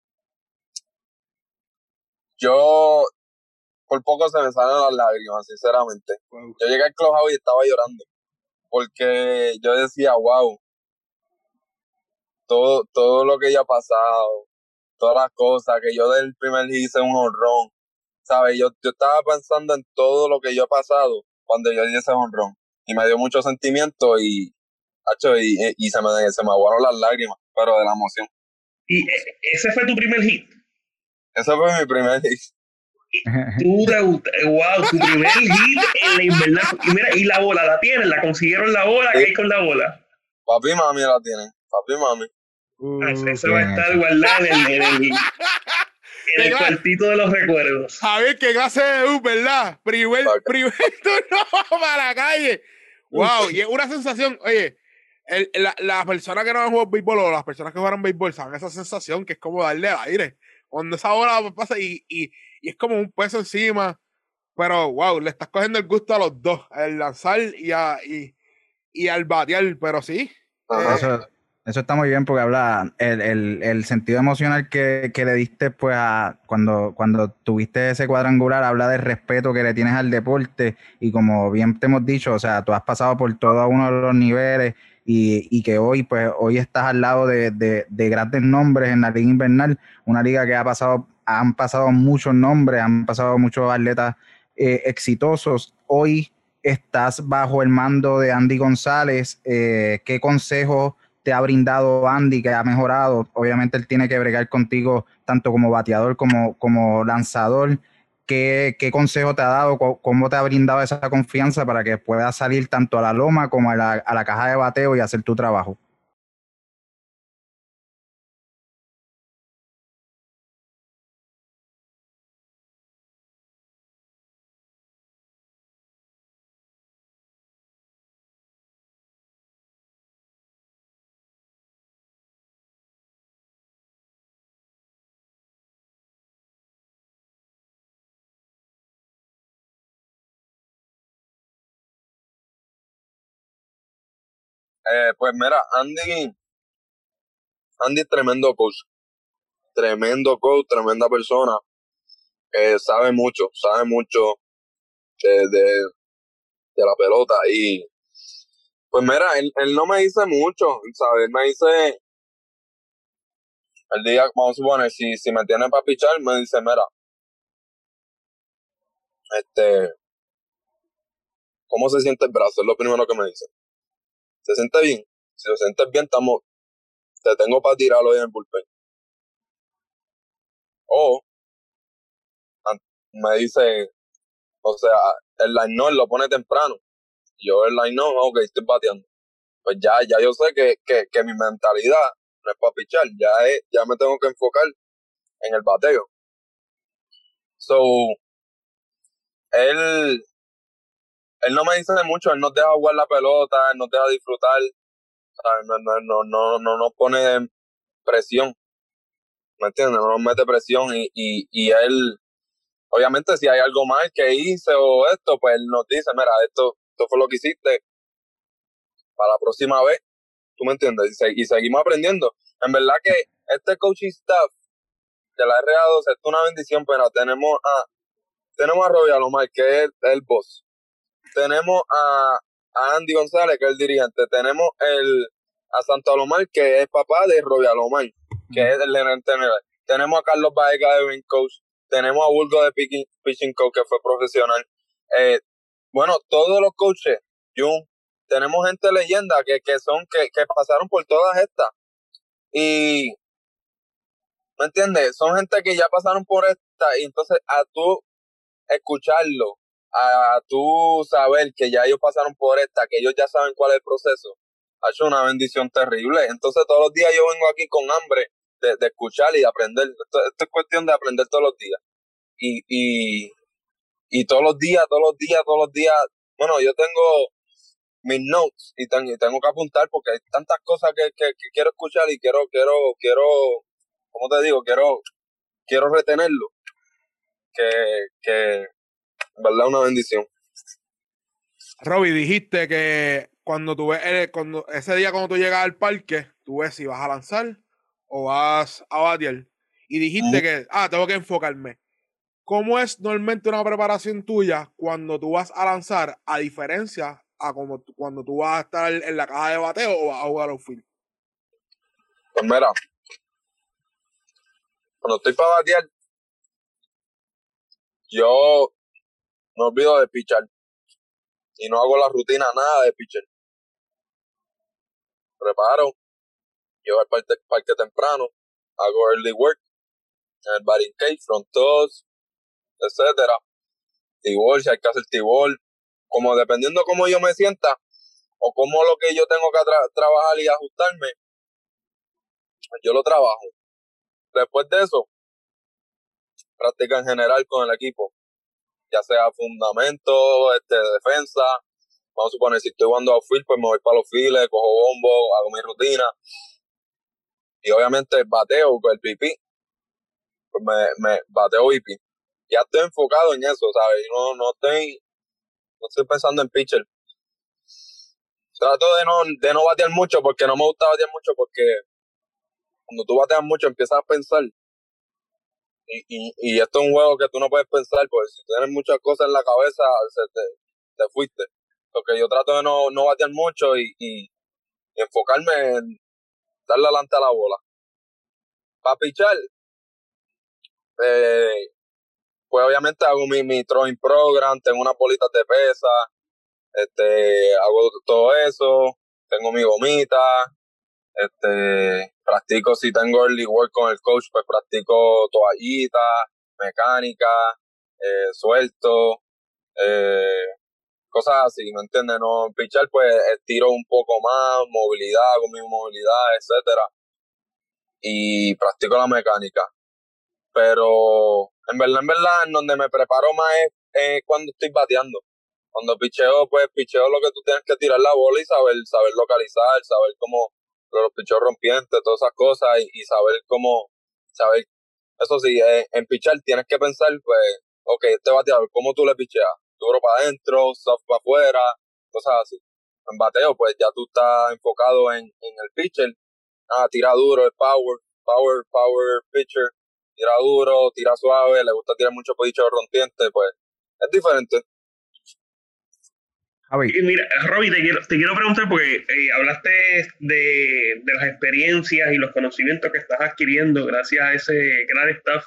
yo, por poco se me salen las lágrimas, sinceramente. Yo llegué al clubhouse y estaba llorando, porque yo decía, wow, todo, todo lo que ya ha pasado, todas las cosas, que yo del primer hit hice un honrón, ¿sabes? Yo, yo estaba pensando en todo lo que yo he pasado cuando yo di ese honrón, y me dio mucho sentimiento y, hacho, y, y se me, se me aguaron las lágrimas, pero de la emoción. Y eh, ese fue tu primer hit. Ese fue mi primer hit. Tú debut- wow, tu primer hit en la invernal. Y mira, y la bola la tienen, la consiguieron la bola, ¿qué hay con la bola? Papi y mami la tienen, papi y mami. Uh, Ah, eso bien va a estar hecho. guardado en, el- en el, en el Claro. cuartito de los recuerdos. Javier, qué clase de debut, ¿verdad? Primer, primer turno para la calle. Wow, y es una sensación, oye, el, la, la persona que no ha jugado béisbol o las personas que jugaron béisbol saben esa sensación que es como darle al aire. Cuando esa bola pasa y, y, y es como un peso encima, pero wow, le estás cogiendo el gusto a los dos, al lanzar y, a, y, y al batear, pero sí. Ajá. Eso, eso está muy bien porque habla el, el, el sentido emocional que, que le diste pues a cuando, cuando tuviste ese cuadrangular, habla del respeto que le tienes al deporte y como bien te hemos dicho, o sea, tú has pasado por todo uno de los niveles y, y que hoy pues hoy estás al lado de, de, de grandes nombres en la liga invernal, una liga que ha pasado, han pasado muchos nombres, han pasado muchos atletas eh, exitosos. Hoy estás bajo el mando de Andy González. Eh, ¿Qué consejos te ha brindado Andy que ha mejorado? Obviamente él tiene que bregar contigo tanto como bateador como, como lanzador. ¿Qué, ¿Qué consejo te ha dado? ¿Cómo te ha brindado esa confianza para que puedas salir tanto a la loma como a la, a la caja de bateo y hacer tu trabajo? Eh, pues mira, Andy, Andy es tremendo coach. Tremendo coach, tremenda persona. Eh, sabe mucho, sabe mucho de, de, la pelota. Y pues mira, él, él no me dice mucho, ¿sabes? Él me dice, el día, vamos a suponer, si, si me tiene para pichar, me dice, mira, este, ¿cómo se siente el brazo? Es lo primero que me dice. ¿Se siente bien? Si lo sientes bien, estamos, te tengo para tirarlo en el bullpen. O me dice, o sea, el line no, lo pone temprano. Yo el line no, ok, estoy bateando. Pues ya, ya yo sé que, que, que mi mentalidad no es para pichar, ya es, ya me tengo que enfocar en el bateo. So, él, él no me dice mucho, él nos deja jugar la pelota, él nos deja disfrutar. No, no, no, no, no nos pone presión, ¿me entiendes? No nos mete presión y, y, y él, obviamente si hay algo mal que hice o esto, pues él nos dice, mira, esto, esto fue lo que hiciste, para la próxima vez, ¿tú me entiendes? Y seguimos aprendiendo. En verdad que este coaching staff de la RA12 es una bendición, pero tenemos a, tenemos a Robbie Alomar, que es el boss. Tenemos a, a Andy González, que es el dirigente. Tenemos el, a Santo Alomar, que es papá de Robbie Alomar. que es el gerente general. Tenemos a Carlos Baega de Wing Coach, tenemos a Bulgo de Pitching, pitching Coach, que fue profesional. Eh, bueno, todos los coaches, Jun, tenemos gente leyenda que, que son, que, que pasaron por todas estas. Y, ¿me entiendes? Son gente que ya pasaron por esta y entonces a tú escucharlo, a tú saber que ya ellos pasaron por esta, que ellos ya saben cuál es el proceso, ha hecho una bendición terrible. Entonces todos los días yo vengo aquí con hambre de, de escuchar y de aprender. Esto, es cuestión de aprender todos los días. Y, y, y todos los días, todos los días, todos los días, bueno, yo tengo mis notes y, ten, y tengo que apuntar porque hay tantas cosas que, que, que, quiero escuchar y quiero, quiero, quiero, ¿cómo te digo? Quiero, quiero retenerlo. Que, que, verdad, una bendición. Robbie, dijiste que cuando tú ves, eh, cuando, ese día cuando tú llegas al parque, tú ves si vas a lanzar o vas a batear. Y dijiste que, ah, tengo que enfocarme. ¿Cómo es normalmente una preparación tuya cuando tú vas a lanzar, a diferencia a como cuando tú vas a estar en la caja de bateo o vas a jugar outfield? Pues mira, cuando estoy para batear, yo me olvido de pichar y no hago la rutina nada de pitcher. Preparo, llevo al parque, temprano, hago early work, en el batting cage, front toss, etcétera. Tibol, si hay que hacer tibol, como dependiendo cómo yo me sienta o cómo lo que yo tengo que tra trabajar y ajustarme, yo lo trabajo. Después de eso, práctica en general con el equipo, ya sea fundamento, este, defensa, vamos a suponer si estoy jugando a field, pues me voy para los files, cojo bombo, hago mi rutina. Y obviamente bateo con el pipí, pues me, me bateo pipí. Ya estoy enfocado en eso, ¿sabes? No, no estoy no estoy pensando en pitcher. Trato de no, de no batear mucho porque no me gusta batear mucho porque cuando tú bateas mucho empiezas a pensar. Y, y, y esto es un juego que tú no puedes pensar, porque si tienes muchas cosas en la cabeza, se te, te fuiste. Porque yo trato de no, no batear mucho y, y, enfocarme en darle adelante a la bola. Para pichar, eh, pues obviamente hago mi, mi throwing program, tengo unas bolitas de pesa, este, hago todo eso, tengo mi gomita, este, practico si tengo early work con el coach, pues practico toallita, mecánica, eh, suelto, eh, cosas así, ¿me entiendes? No, pichar pues estiro un poco más, movilidad, con mi movilidad, etcétera, y practico la mecánica. Pero en verdad, en verdad, en donde me preparo más es cuando estoy bateando. Cuando picheo, pues picheo lo que tú tienes que tirar la bola y saber, saber localizar, saber cómo los picheos rompientes, todas esas cosas y, saber cómo, saber, eso sí, en, en pichar tienes que pensar, pues, ok, este bateador, ¿cómo tú le picheas? Duro para adentro, soft para afuera, cosas así. En bateo, pues ya tú estás enfocado en, en el pitcher. Ah, tira duro, el power, power, power pitcher tira duro, tira suave, le gusta tirar mucho podicho rompiente, pues es diferente. Javi. Y mira, Robbie, te quiero, te quiero preguntar porque eh, hablaste de, de, las experiencias y los conocimientos que estás adquiriendo gracias a ese gran staff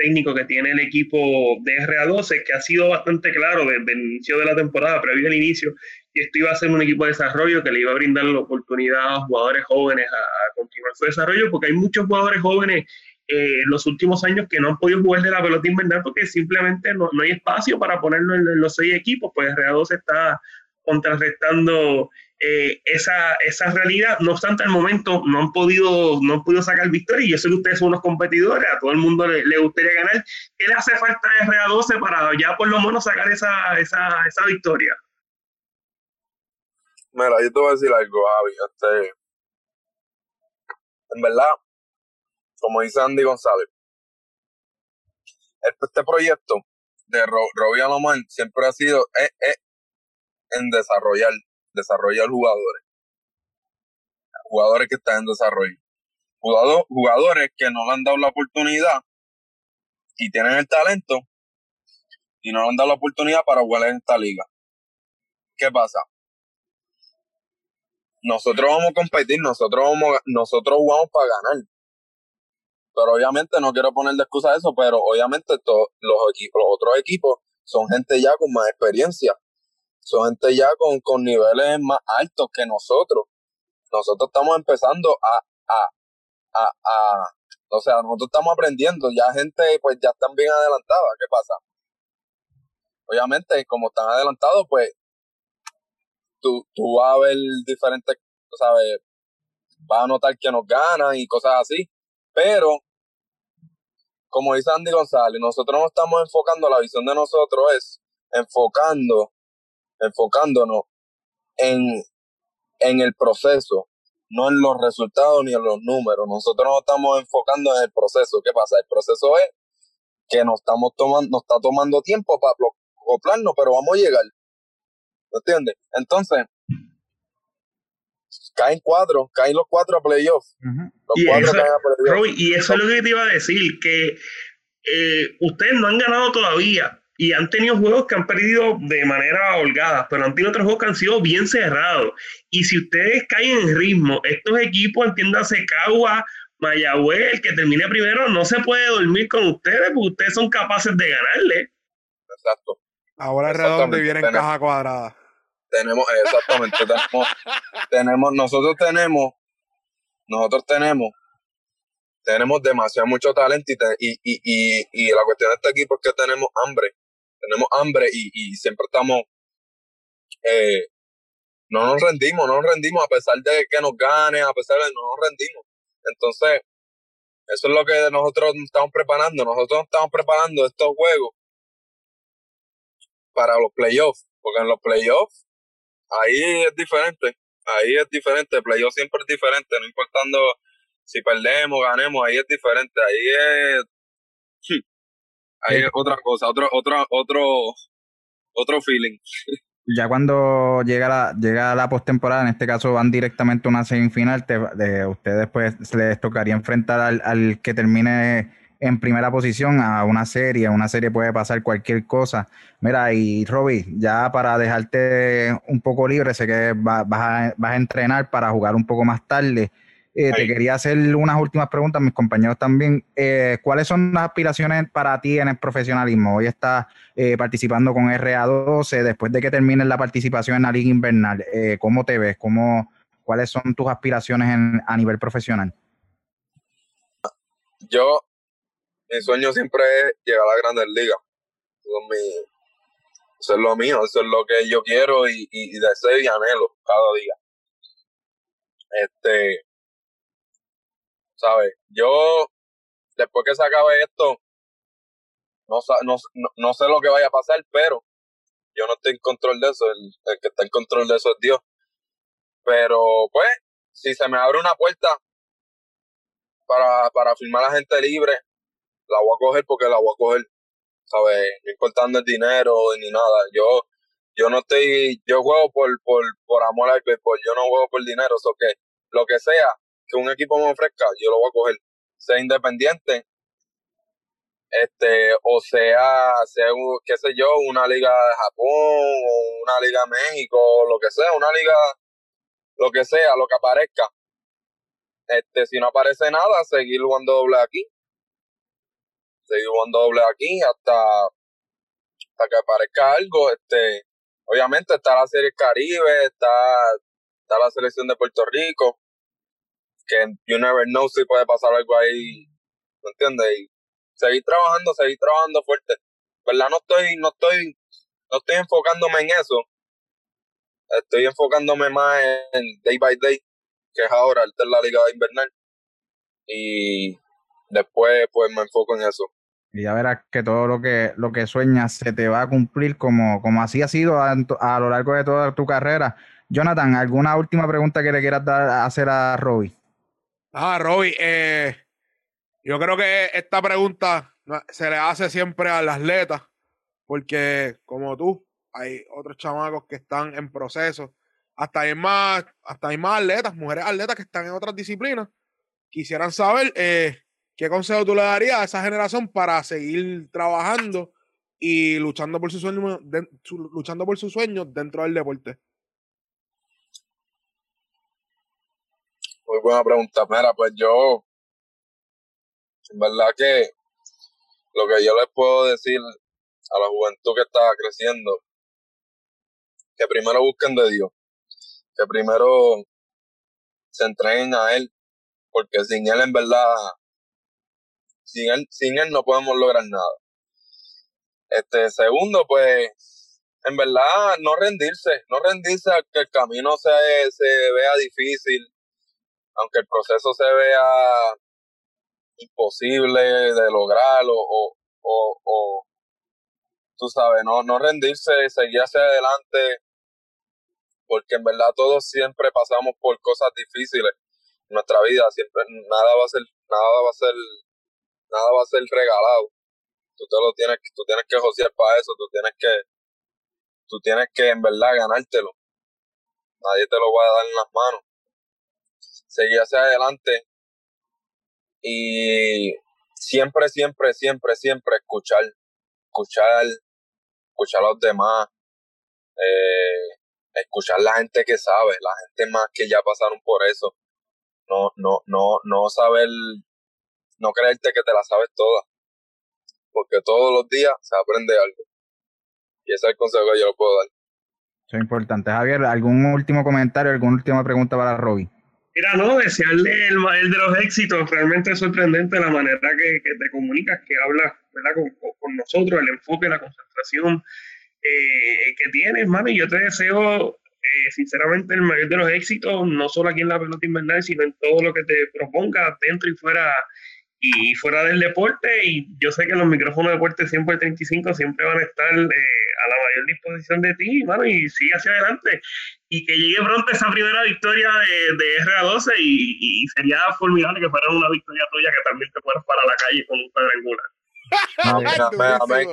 técnico que tiene el equipo de RA12, que ha sido bastante claro desde el inicio de la temporada, previo al inicio, que esto iba a ser un equipo de desarrollo que le iba a brindar la oportunidad a jugadores jóvenes a, continuar su desarrollo, porque hay muchos jugadores jóvenes eh, los últimos años que no han podido jugar de la pelota invernal porque simplemente no, no hay espacio para ponerlo en, los seis equipos, pues Real se está contrarrestando eh, esa, esa realidad. No obstante, al momento no han podido, no han podido sacar victoria y yo sé que ustedes son unos competidores, a todo el mundo le, le gustaría ganar. ¿Qué le hace falta a Real 12 para ya por lo menos sacar esa, esa, esa victoria? Mira, yo te voy a decir algo, Javi. Este, en verdad, como dice Andy González, este proyecto de Ro Robbie Alomar siempre ha sido eh, eh, en desarrollar, desarrollar jugadores. Jugadores que están en desarrollo. Jugador, jugadores que no le han dado la oportunidad y tienen el talento y no le han dado la oportunidad para jugar en esta liga. ¿Qué pasa? Nosotros vamos a competir, nosotros vamos, nosotros jugamos para ganar Pero obviamente no quiero poner de excusa eso, pero obviamente todos los equipos, los otros equipos son gente ya con más experiencia. Son gente ya con, con niveles más altos que nosotros. Nosotros estamos empezando a, a, a, a, o sea, nosotros estamos aprendiendo. Ya gente, pues ya están bien adelantada. ¿Qué pasa? Obviamente, como están adelantados, pues tú, tú vas a ver diferentes, ¿sabes? Vas a notar que nos ganan y cosas así. Pero, como dice Andy González, nosotros nos estamos enfocando, la visión de nosotros es enfocando, enfocándonos en, en el proceso, no en los resultados ni en los números. Nosotros nos estamos enfocando en el proceso. ¿Qué pasa? El proceso es que nos estamos tomando, nos está tomando tiempo para acoplarnos, pero vamos a llegar. ¿Me entiendes? Entonces, caen cuatro, caen los cuatro a playoffs. Los Y cuatro eso- caen a playoffs. Roy, y eso es lo que te iba a decir, que eh, ustedes no han ganado todavía y han tenido juegos que han perdido de manera holgada, pero han tenido otros juegos que han sido bien cerrados. Y si ustedes caen en ritmo, estos equipos, entiéndase Cagua, Mayagüez, el que termine primero, no se puede dormir con ustedes porque ustedes son capaces de ganarle. Exacto. Ahora es redondo y viene en caja cuadrada. Tenemos, exactamente, tenemos, tenemos, nosotros tenemos, nosotros tenemos, tenemos demasiado mucho talento y, te- y, y, y, y la cuestión de este equipo es que tenemos hambre, tenemos hambre y, y siempre estamos, eh, no nos rendimos, no nos rendimos a pesar de que nos gane, a pesar de que no nos rendimos. Entonces, eso es lo que nosotros nos estamos preparando, nosotros nos estamos preparando estos juegos para los playoffs, porque en los playoffs ahí es diferente, ahí es diferente, el playoff siempre es diferente, no importando si perdemos, ganemos, ahí es diferente, ahí es, es otra cosa, otro, otro, otro, otro feeling. Ya cuando llega la, llega la postemporada, en este caso van directamente a una semifinal, te, de, ustedes pues les tocaría enfrentar al, al que termine en primera posición a una serie, una serie puede pasar cualquier cosa. Mira, y Robbie, ya para dejarte un poco libre, sé que va- vas, a, vas a entrenar para jugar un poco más tarde. Eh, te quería hacer unas últimas preguntas, mis compañeros también. Eh, ¿Cuáles son las aspiraciones para ti en el profesionalismo? Hoy estás eh, participando con RA12, después de que termine la participación en la Liga Invernal, ¿cómo te ves? ¿Cómo, ¿Cuáles son tus aspiraciones en- a nivel profesional? Yo, mi sueño siempre es llegar a las grandes ligas. Eso es, eso es lo mío, eso es lo que yo quiero y, y, y deseo y anhelo cada día. Este, ¿sabes? Yo, después que se acabe esto, no, no, no, sé lo que vaya a pasar, pero yo no estoy en control de eso, el, que está en control de eso es Dios. Pero, pues, si se me abre una puerta para, para firmar a gente libre, la voy a coger porque la voy a coger, ¿sabes? No importando el dinero ni nada. Yo, yo no estoy, yo juego por, por, por amor al béisbol, yo no juego por dinero, eso que lo que sea que un equipo me ofrezca, yo lo voy a coger. Sea independiente, este, o sea, sea, qué sé yo, una liga de Japón, o una liga de México, lo que sea, una liga, lo que sea, lo que aparezca. Este, si no aparece nada, seguir jugando doble aquí. Seguir jugando doble aquí hasta, hasta que aparezca algo. Este, obviamente está la Serie Caribe, está, está la selección de Puerto Rico, que you never know si puede pasar algo ahí, ¿me entiendes? Y seguir trabajando, seguir trabajando fuerte. ¿Verdad? No estoy, no estoy, no estoy enfocándome en eso. Estoy enfocándome más en day by day, que es ahora, esta es la liga invernal. Y después pues me enfoco en eso. Y ya verás que todo lo que, lo que sueñas se te va a cumplir como, como así ha sido a, lo largo de toda tu carrera. Jonathan, ¿alguna última pregunta que le quieras dar, hacer a Robbie? Ah, Robbie, eh, yo creo que esta pregunta se le hace siempre al atleta, porque como tú, hay otros chamacos que están en proceso. Hasta hay más, hasta hay más atletas, mujeres atletas que están en otras disciplinas. Quisieran saber eh, qué consejo tú le darías a esa generación para seguir trabajando y luchando por su- luchando por sus sueños dentro del deporte. Muy buena pregunta. Mira, pues yo, En verdad que lo que yo les puedo decir a la juventud que está creciendo, que primero busquen de Dios, que primero se entreguen a Él, porque sin Él en verdad, sin Él, sin Él no podemos lograr nada. Este, segundo, pues, en verdad, no rendirse, no rendirse a que el camino se, se vea difícil, aunque el proceso se vea imposible de lograr o, o, o, tú sabes, no, no rendirse, seguir hacia adelante, porque en verdad todos siempre pasamos por cosas difíciles en nuestra vida, siempre nada va a ser, nada va a ser, nada va a ser regalado. Tú te lo tienes, tú tienes que josear para eso, tú tienes que, tú tienes que en verdad ganártelo. Nadie te lo va a dar en las manos. Seguir hacia adelante y siempre, siempre, siempre, siempre escuchar, escuchar, escuchar a los demás, eh, escuchar la gente que sabe, la gente más que ya pasaron por eso. No, no, no, no saber, no creerte que te la sabes toda. Porque todos los días se aprende algo. Y ese es el consejo que yo le puedo dar. Eso es importante. Javier, ¿algún último comentario, alguna última pregunta para Robbie? Mira, no, desearle el, el de los éxitos, realmente es sorprendente la manera que, te comunicas, que hablas ¿verdad? Con, nosotros, el enfoque, la concentración eh, que tienes, mano, y yo te deseo eh, sinceramente el mayor de los éxitos, no solo aquí en la pelota invernal, sino en todo lo que te proponga dentro y fuera y fuera del deporte. Y yo sé que los micrófonos de Deporte 100 por 35 siempre van a estar eh, mayor disposición de ti, mano, y sigue hacia adelante. Y que llegue pronto esa primera victoria de, de RA12 y, sería formidable que fuera una victoria tuya que también te fueras para la calle con un cuadrangular.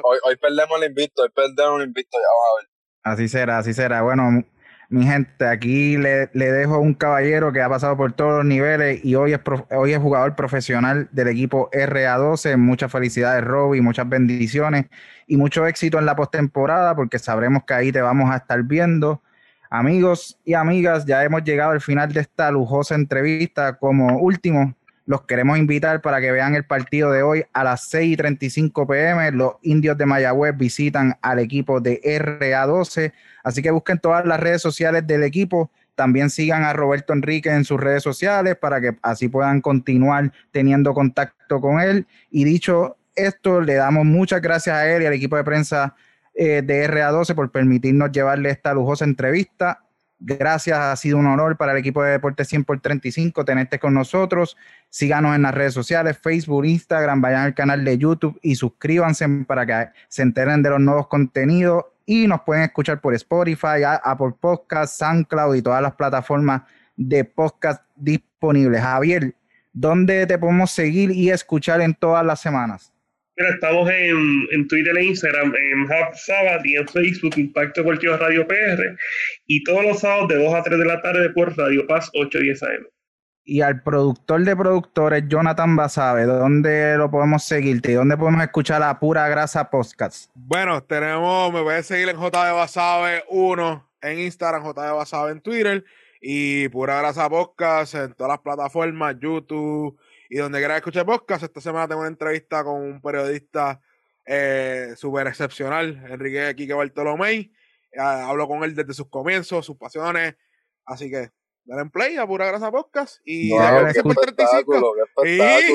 hoy, hoy, perdemos el invito, hoy perdemos el invito, ya vamos a ver. Así será, así será. Bueno, mi gente, aquí le, le, dejo un caballero que ha pasado por todos los niveles y hoy es, hoy es jugador profesional del equipo RA12. Muchas felicidades, Robbie, muchas bendiciones y mucho éxito en la postemporada porque sabremos que ahí te vamos a estar viendo. Amigos y amigas, ya hemos llegado al final de esta lujosa entrevista. Como último, los queremos invitar para que vean el partido de hoy a las 6 y 35 pm. Los indios de Mayagüez visitan al equipo de RA12 Así que busquen todas las redes sociales del equipo. También sigan a Roberto Enrique en sus redes sociales para que así puedan continuar teniendo contacto con él. Y dicho esto, le damos muchas gracias a él y al equipo de prensa eh, de RA12 por permitirnos llevarle esta lujosa entrevista. Gracias, ha sido un honor para el equipo de Deportes 100 por 35 tenerte con nosotros. Síganos en las redes sociales, Facebook, Instagram, vayan al canal de YouTube y suscríbanse para que se enteren de los nuevos contenidos y nos pueden escuchar por Spotify, Apple Podcasts, SoundCloud y todas las plataformas de podcast disponibles. Javier, ¿dónde te podemos seguir y escuchar en todas las semanas? Estamos en, Twitter e Instagram, en Hub Sabbath y en Facebook, Impacto Deportivo Radio PR, y todos los sábados de 2 a 3 de la tarde por Radio Paz 810 AM y al productor de productores, Jonathan Basabe, ¿dónde lo podemos seguirte y dónde podemos escuchar la Pura Grasa Podcast? Bueno, tenemos, me puedes seguir en JD Basabe 1 en Instagram, JD Basabe en Twitter y Pura Grasa Podcast en todas las plataformas, YouTube y donde quieras escuchar podcast. Esta semana tengo una entrevista con un periodista eh, súper excepcional, Enrique Quique Bartolomé. Eh, hablo con él desde sus comienzos, sus pasiones. Así que Dale en play a Pura Grasa Podcast y wow, qué espectáculo, qué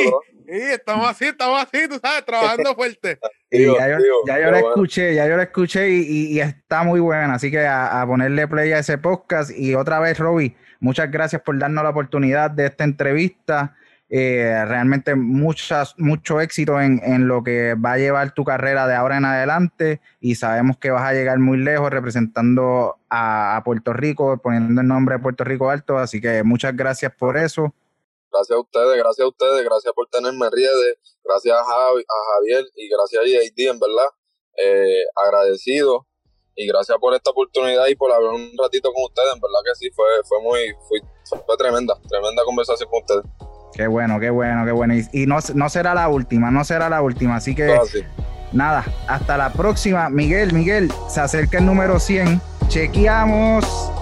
Y, estamos así, estamos así, tú sabes, trabajando fuerte. Y ya, yo, ya yo la escuché, ya yo la escuché y, y, está muy buena, así que a, a, ponerle play a ese podcast y otra vez, Roby, muchas gracias por darnos la oportunidad de esta entrevista. Eh, realmente muchas, mucho éxito en, en, lo que va a llevar tu carrera de ahora en adelante y sabemos que vas a llegar muy lejos representando a, Puerto Rico, poniendo el nombre de Puerto Rico alto, así que muchas gracias por eso. Gracias a ustedes, gracias a ustedes, gracias por tenerme redes, gracias a, Javier y gracias a JD, en verdad, eh, agradecido y gracias por esta oportunidad y por hablar un ratito con ustedes, en verdad que sí, fue, fue muy, fue, fue tremenda, tremenda conversación con ustedes. Qué bueno, qué bueno, qué bueno. Y, no, no, será la última, no será la última. Así que nada, hasta la próxima. Miguel, Miguel, se acerca el número 100. Chequeamos.